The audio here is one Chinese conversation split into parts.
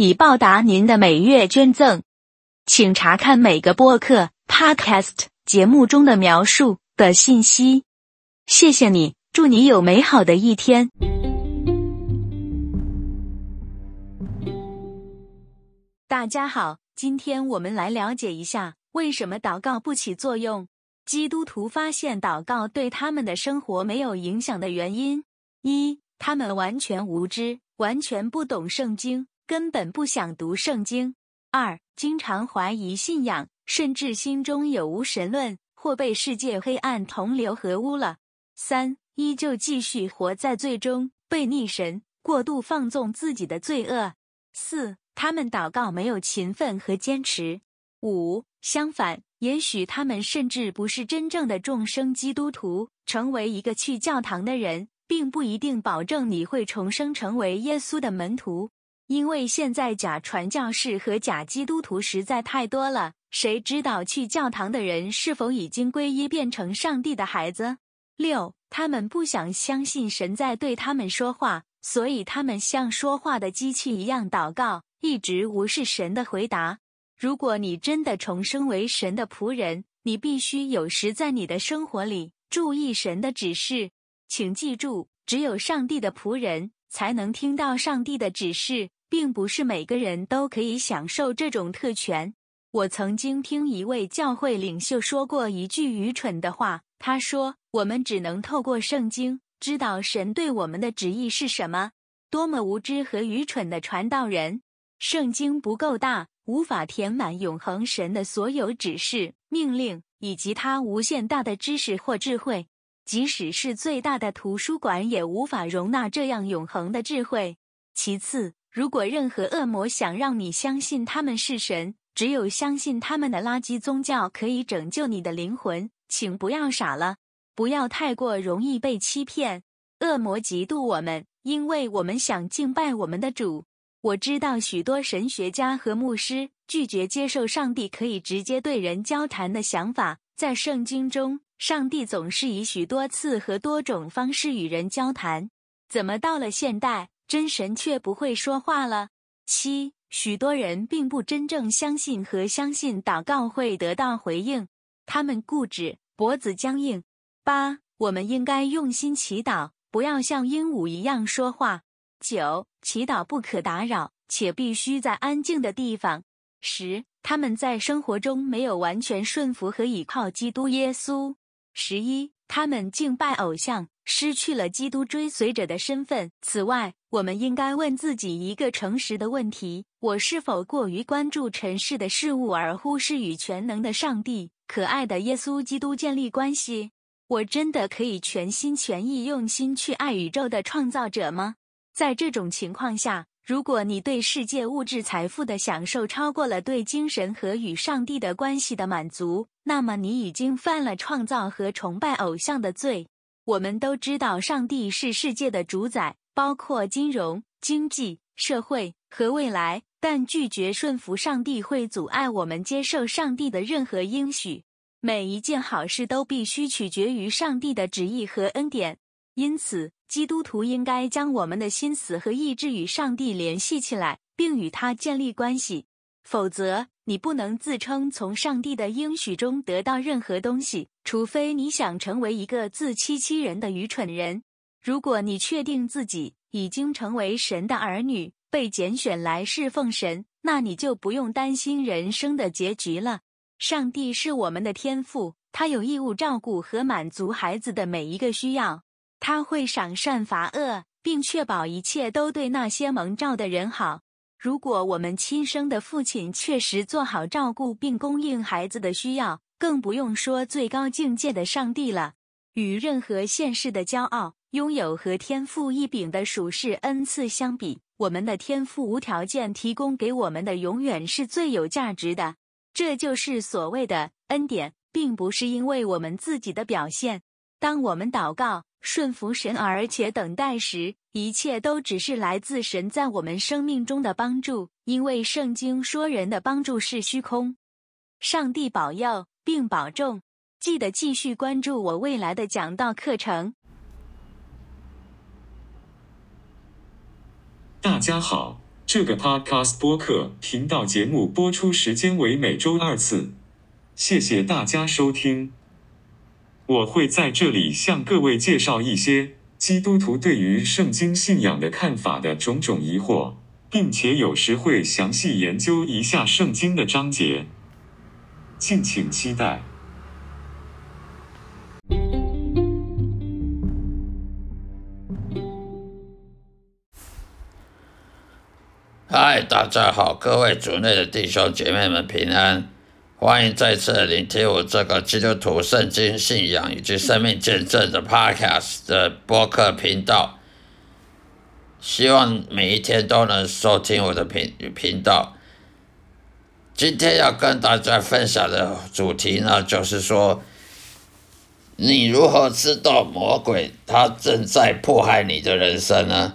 以报答您的每月捐赠。请查看每个播客 Podcast 节目中的描述的信息。谢谢你，祝你有美好的一天。大家好，今天我们来了解一下为什么祷告不起作用。基督徒发现祷告对他们的生活没有影响的原因：一、他们完全无知，完全不懂圣经，根本不想读圣经；二、经常怀疑信仰，甚至心中有无神论，或被世界黑暗同流合污了；三、依旧继续活在最终，被逆神，过度放纵自己的罪恶；四。他们祷告没有勤奋和坚持。五，相反，也许他们甚至不是真正的众生基督徒。成为一个去教堂的人，并不一定保证你会重生成为耶稣的门徒，因为现在假传教士和假基督徒实在太多了。谁知道去教堂的人是否已经皈依，变成上帝的孩子？六，他们不想相信神在对他们说话，所以他们像说话的机器一样祷告。一直无视神的回答。如果你真的重生为神的仆人，你必须有时在你的生活里注意神的指示。请记住，只有上帝的仆人才能听到上帝的指示，并不是每个人都可以享受这种特权。我曾经听一位教会领袖说过一句愚蠢的话，他说：“我们只能透过圣经知道神对我们的旨意是什么。”多么无知和愚蠢的传道人！圣经不够大，无法填满永恒神的所有指示、命令以及他无限大的知识或智慧。即使是最大的图书馆，也无法容纳这样永恒的智慧。其次，如果任何恶魔想让你相信他们是神，只有相信他们的垃圾宗教可以拯救你的灵魂，请不要傻了，不要太过容易被欺骗。恶魔嫉妒我们，因为我们想敬拜我们的主。我知道许多神学家和牧师拒绝接受上帝可以直接对人交谈的想法。在圣经中，上帝总是以许多次和多种方式与人交谈。怎么到了现代，真神却不会说话了？七，许多人并不真正相信和相信祷告会得到回应，他们固执，脖子僵硬。八，我们应该用心祈祷，不要像鹦鹉一样说话。九，祈祷不可打扰，且必须在安静的地方。十，他们在生活中没有完全顺服和倚靠基督耶稣。十一，他们敬拜偶像，失去了基督追随者的身份。此外，我们应该问自己一个诚实的问题：我是否过于关注尘世的事物，而忽视与全能的上帝、可爱的耶稣基督建立关系？我真的可以全心全意、用心去爱宇宙的创造者吗？在这种情况下，如果你对世界物质财富的享受超过了对精神和与上帝的关系的满足，那么你已经犯了创造和崇拜偶像的罪。我们都知道，上帝是世界的主宰，包括金融、经济、社会和未来。但拒绝顺服上帝会阻碍我们接受上帝的任何应许。每一件好事都必须取决于上帝的旨意和恩典。因此，基督徒应该将我们的心思和意志与上帝联系起来，并与他建立关系。否则，你不能自称从上帝的应许中得到任何东西，除非你想成为一个自欺欺人的愚蠢人。如果你确定自己已经成为神的儿女，被拣选来侍奉神，那你就不用担心人生的结局了。上帝是我们的天父，他有义务照顾和满足孩子的每一个需要。他会赏善罚恶，并确保一切都对那些蒙召的人好。如果我们亲生的父亲确实做好照顾并供应孩子的需要，更不用说最高境界的上帝了。与任何现世的骄傲、拥有和天赋异禀的属世恩赐相比，我们的天赋无条件提供给我们的，永远是最有价值的。这就是所谓的恩典，并不是因为我们自己的表现。当我们祷告、顺服神，而且等待时，一切都只是来自神在我们生命中的帮助。因为圣经说，人的帮助是虚空。上帝保佑并保重，记得继续关注我未来的讲道课程。大家好，这个 Podcast 播客频道节目播出时间为每周二次，谢谢大家收听。我会在这里向各位介绍一些基督徒对于圣经信仰的看法的种种疑惑，并且有时会详细研究一下圣经的章节，敬请期待。嗨，大家好，各位主内的弟兄姐妹们平安，欢迎再次聆听我这个基督徒圣经信仰以及生命见证的 Podcast 的播客频道。希望每一天都能收听我的频频道。今天要跟大家分享的主题呢，就是说，你如何知道魔鬼他正在迫害你的人生呢？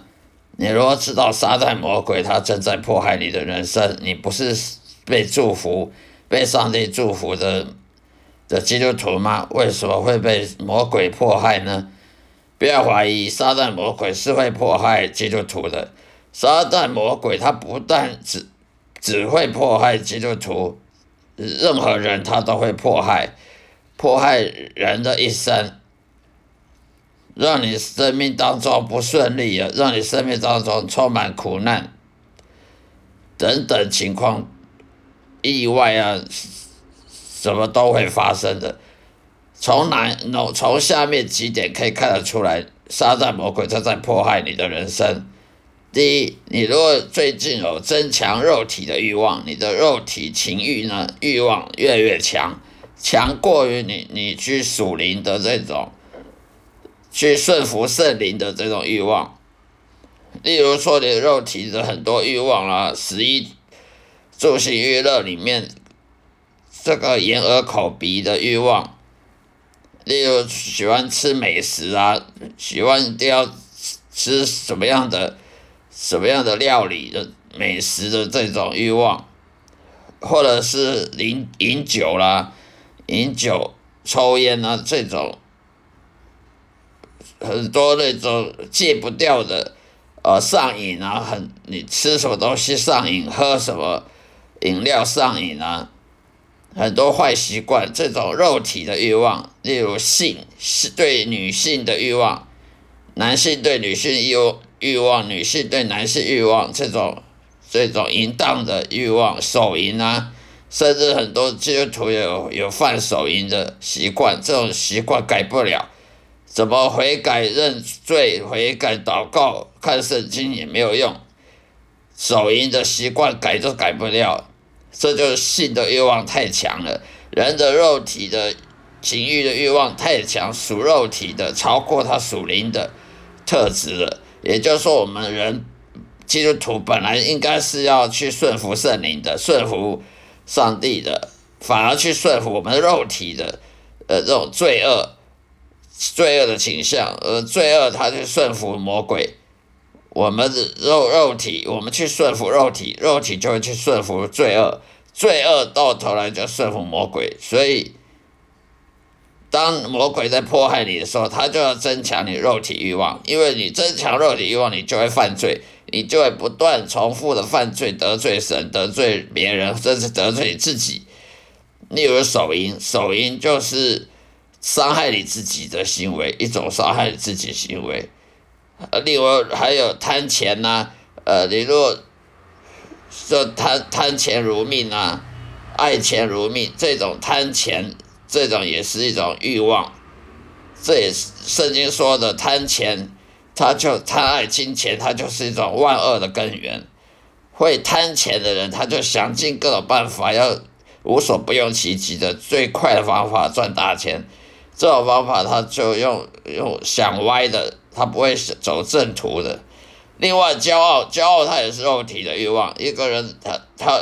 你如何知道撒旦魔鬼他正在迫害你的人生，你不是被祝福、被上帝祝福的的基督徒吗？为什么会被魔鬼迫害呢？不要怀疑，撒旦魔鬼是会迫害基督徒的。撒旦魔鬼他不但只只会迫害基督徒，任何人他都会迫害，迫害人的一生。让你生命当中不顺利啊，让你生命当中充满苦难等等情况，意外啊，什么都会发生的。从哪从从下面几点可以看得出来，撒旦魔鬼他在迫害你的人生。第一，你如果最近有增强肉体的欲望，你的肉体情欲呢欲望越来越强，强过于你你去属灵的这种。去顺服圣灵的这种欲望，例如说你的肉体的很多欲望啊，十一助行娱乐里面这个眼耳口鼻的欲望，例如喜欢吃美食啊，喜欢一定要吃什么样的什么样的料理的美食的这种欲望，或者是饮饮酒啦、饮酒、抽烟啊这种。很多那种戒不掉的，呃，上瘾啊，很你吃什么东西上瘾，喝什么饮料上瘾啊，很多坏习惯，这种肉体的欲望，例如性是对女性的欲望，男性对女性欲欲望，女性对男性欲望，这种这种淫荡的欲望，手淫啊，甚至很多基督徒有有犯手淫的习惯，这种习惯改不了。怎么悔改认罪、悔改祷告、看圣经也没有用，手淫的习惯改都改不了，这就是性的欲望太强了。人的肉体的情欲的欲望太强，属肉体的超过他属灵的特质了。也就是说，我们人基督徒本来应该是要去顺服圣灵的、顺服上帝的，反而去顺服我们肉体的，呃，这种罪恶。罪恶的倾向，而罪恶他去顺服魔鬼，我们的肉肉体，我们去顺服肉体，肉体就会去顺服罪恶，罪恶到头来就顺服魔鬼。所以，当魔鬼在迫害你的时候，他就要增强你肉体欲望，因为你增强肉体欲望，你就会犯罪，你就会不断重复的犯罪，得罪神，得罪别人，甚至得罪你自己。例如手淫，手淫就是。伤害你自己的行为，一种伤害你自己行为。呃，另外还有贪钱呐，呃，你若说贪贪钱如命啊，爱钱如命，这种贪钱，这种也是一种欲望。这也是圣经说的贪钱，他就贪爱金钱，他就是一种万恶的根源。会贪钱的人，他就想尽各种办法，要无所不用其极的最快的方法赚大钱。这种方法，他就用用想歪的，他不会走正途的。另外，骄傲，骄傲它也是肉体的欲望。一个人，他他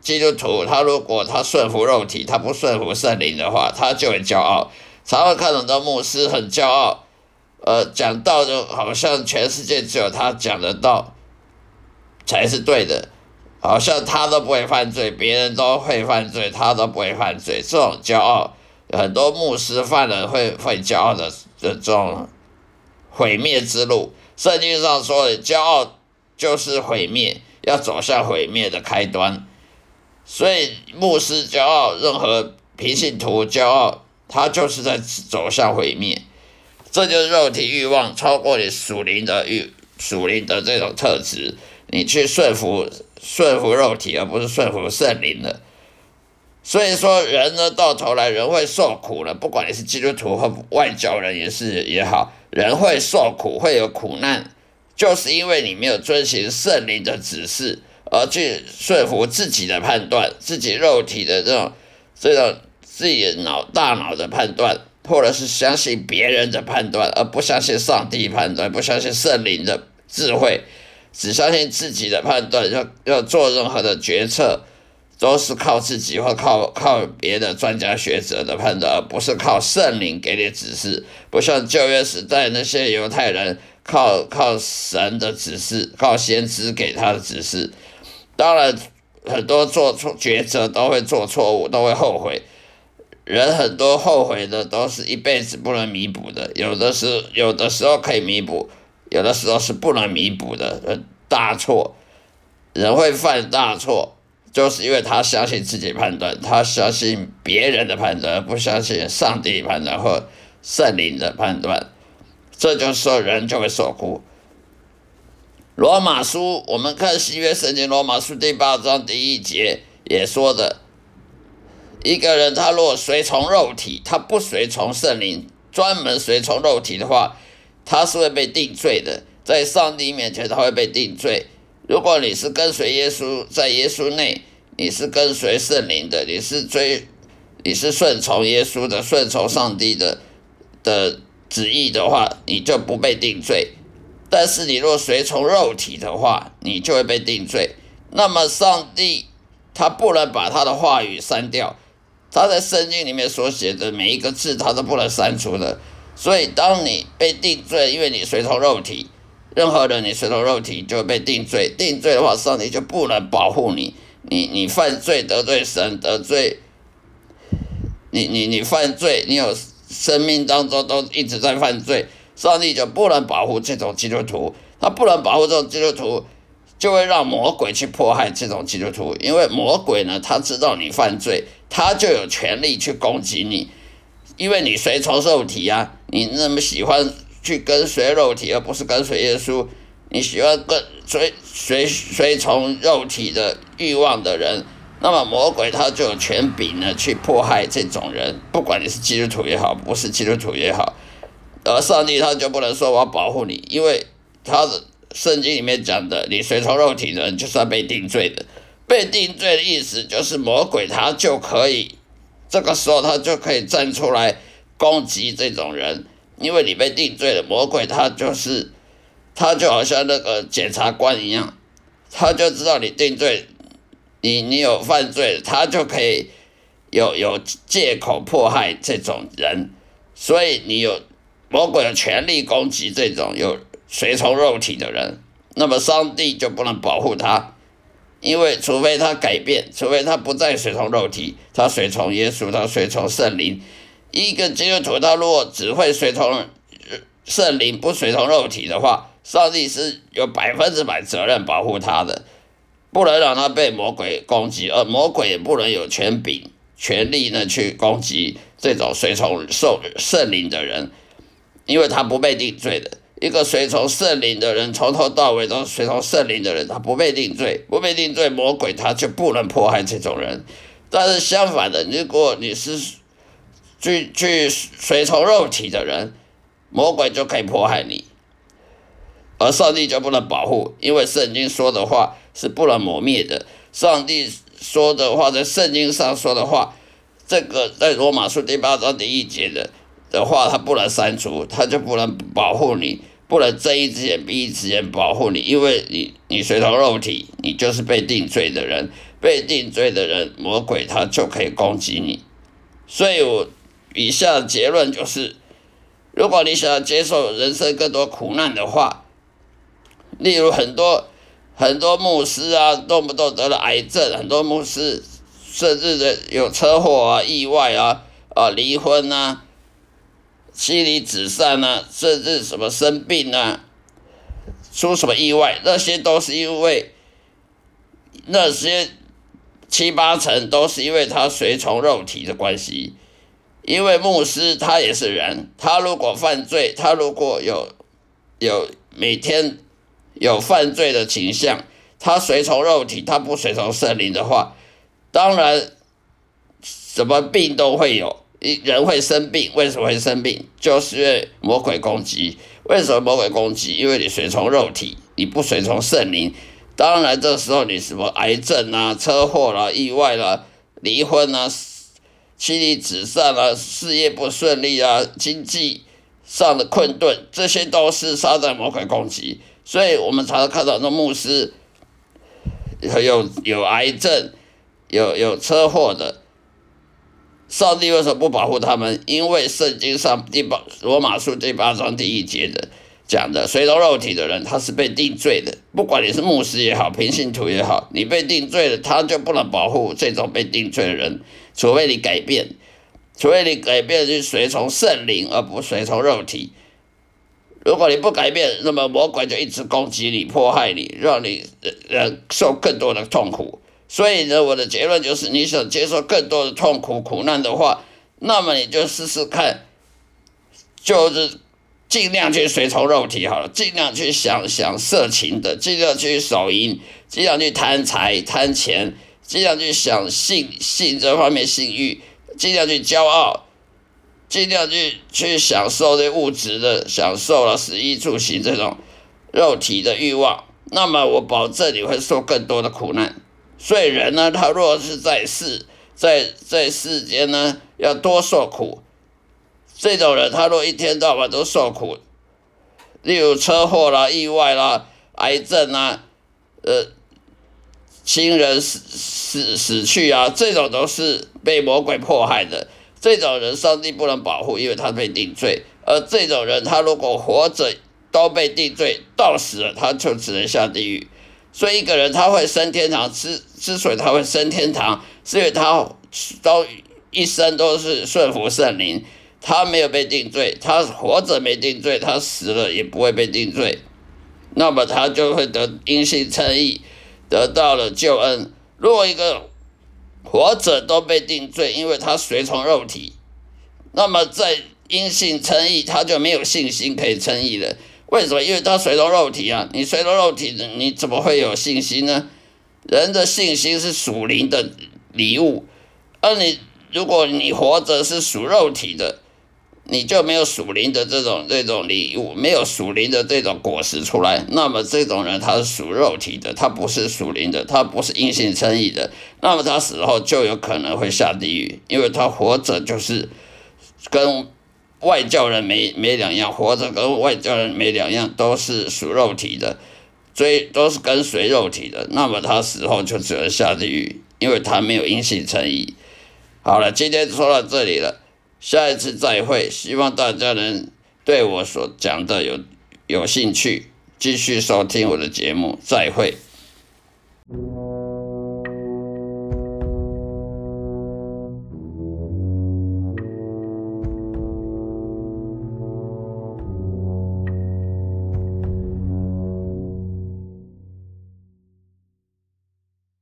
基督徒，他如果他顺服肉体，他不顺服圣灵的话，他就会骄傲。常会看很多牧师很骄傲，呃，讲道就好像全世界只有他讲的道才是对的，好像他都不会犯罪，别人都会犯罪，他都不会犯罪。这种骄傲，很多牧师犯了会会骄傲的的这种毁灭之路。圣经上说的，骄傲就是毁灭，要走向毁灭的开端。所以牧师骄傲，任何平信徒骄傲，他就是在走向毁灭。这就是肉体欲望超过你属灵的欲，属灵的这种特质，你去顺服顺服肉体，而不是顺服圣灵的。所以说，人呢，到头来人会受苦了。不管你是基督徒和外教人也是也好，人会受苦，会有苦难，就是因为你没有遵循圣灵的指示，而去顺服自己的判断，自己肉体的这种这种自己脑大脑的判断，或者是相信别人的判断，而不相信上帝判断，不相信圣灵的智慧，只相信自己的判断，要要做任何的决策。都是靠自己或靠靠别的专家学者的判断，而不是靠圣灵给你指示。不像旧约时代那些犹太人靠靠神的指示，靠先知给他的指示。当然，很多做错抉择都会做错误，都会后悔。人很多后悔的都是一辈子不能弥补的，有的是有的时候可以弥补，有的时候是不能弥补的。大错，人会犯大错。就是因为他相信自己判断，他相信别人的判断，不相信上帝判断或圣灵的判断，这就是说人就会受苦。罗马书，我们看新约圣经罗马书第八章第一节也说的，一个人他若随从肉体，他不随从圣灵，专门随从肉体的话，他是会被定罪的，在上帝面前他会被定罪。如果你是跟随耶稣，在耶稣内，你是跟随圣灵的，你是追，你是顺从耶稣的，顺从上帝的的旨意的话，你就不被定罪。但是你若随从肉体的话，你就会被定罪。那么上帝他不能把他的话语删掉，他在圣经里面所写的每一个字，他都不能删除的。所以当你被定罪，因为你随从肉体。任何人，你随从肉体就会被定罪。定罪的话，上帝就不能保护你。你你犯罪得罪神，得罪你你你犯罪，你有生命当中都一直在犯罪，上帝就不能保护这种基督徒。他不能保护这种基督徒，就会让魔鬼去迫害这种基督徒。因为魔鬼呢，他知道你犯罪，他就有权利去攻击你。因为你随从肉体啊，你那么喜欢。去跟随肉体，而不是跟随耶稣。你喜欢跟随随随从肉体的欲望的人，那么魔鬼他就有权柄呢，去迫害这种人。不管你是基督徒也好，不是基督徒也好，而上帝他就不能说我要保护你，因为他的圣经里面讲的，你随从肉体的人就是要被定罪的。被定罪的意思就是魔鬼他就可以，这个时候他就可以站出来攻击这种人。因为你被定罪了，魔鬼他就是，他就好像那个检察官一样，他就知道你定罪，你你有犯罪，他就可以有有借口迫害这种人，所以你有魔鬼有权利攻击这种有随从肉体的人，那么上帝就不能保护他，因为除非他改变，除非他不再随从肉体，他随从耶稣，他随从圣灵。一个基督徒，他如果只会随从圣灵，不随从肉体的话，上帝是有百分之百责任保护他的，不能让他被魔鬼攻击，而魔鬼也不能有权柄、权力呢去攻击这种随从受圣灵的人，因为他不被定罪的。一个随从圣灵的人，从头到尾都随从圣灵的人，他不被定罪，不被定罪，魔鬼他就不能迫害这种人。但是相反的，如果你是去去随从肉体的人，魔鬼就可以迫害你，而上帝就不能保护，因为圣经说的话是不能磨灭的。上帝说的话，在圣经上说的话，这个在罗马书第八章第一节的的话，他不能删除，他就不能保护你，不能睁一只眼闭一只眼保护你，因为你你随从肉体，你就是被定罪的人，被定罪的人，魔鬼他就可以攻击你。所以我以下结论就是，如果你想要接受人生更多苦难的话，例如很多很多牧师啊，动不动得了癌症，很多牧师甚至的有车祸啊、意外啊、啊离婚啊。妻离子散啊，甚至什么生病啊，出什么意外，那些都是因为那些七八成都是因为他随从肉体的关系。因为牧师他也是人，他如果犯罪，他如果有有每天有犯罪的倾向，他随从肉体，他不随从圣灵的话，当然什么病都会有。人会生病，为什么会生病？就是因为魔鬼攻击。为什么魔鬼攻击？因为你随从肉体，你不随从圣灵。当然，这时候你什么癌症啊、车祸啦、意外啦、离婚啊、妻离子散啊、事业不顺利啊、经济上的困顿，这些都是撒旦魔鬼攻击。所以我们常常看到那牧师有有癌症、有有车祸的。上帝为什么不保护他们？因为圣经上第八罗马书第八章第一节的讲的，随从肉体的人他是被定罪的。不管你是牧师也好，平信徒也好，你被定罪了，他就不能保护这种被定罪的人，除非你改变，除非你改变去随从圣灵，而不随从肉体。如果你不改变，那么魔鬼就一直攻击你、迫害你，让你呃受更多的痛苦。所以呢，我的结论就是，你想接受更多的痛苦苦难的话，那么你就试试看，就是尽量去随从肉体好了，尽量去想想色情的，尽量去手淫，尽量去贪财贪钱，尽量去想性性这方面性欲，尽量去骄傲，尽量去去享受这物质的享受了，食衣住行这种肉体的欲望，那么我保证你会受更多的苦难。所以人呢，他若是在世，在在世间呢，要多受苦。这种人，他若一天到晚都受苦，例如车祸啦、意外啦、癌症啊，呃，亲人死死死去啊，这种都是被魔鬼迫害的。这种人，上帝不能保护，因为他被定罪。而这种人，他如果活着都被定罪，到死了他就只能下地狱。所以一个人他会升天堂，之之所以他会升天堂，是因为他都一生都是顺服圣灵，他没有被定罪，他活着没定罪，他死了也不会被定罪，那么他就会得因信称义，得到了救恩。如果一个活着都被定罪，因为他随从肉体，那么在因信称义，他就没有信心可以称义了。为什么？因为他随从肉体啊！你随从肉体，你怎么会有信心呢？人的信心是属灵的礼物，而你如果你活着是属肉体的，你就没有属灵的这种这种礼物，没有属灵的这种果实出来。那么这种人他是属肉体的，他不是属灵的，他不是因信称义的。那么他死后就有可能会下地狱，因为他活着就是跟。外教人没没两样，活着跟外教人没两样，都是属肉体的，追都是跟随肉体的。那么他死后就只能下地狱，因为他没有因信诚意。好了，今天说到这里了，下一次再会。希望大家能对我所讲的有有兴趣，继续收听我的节目。再会。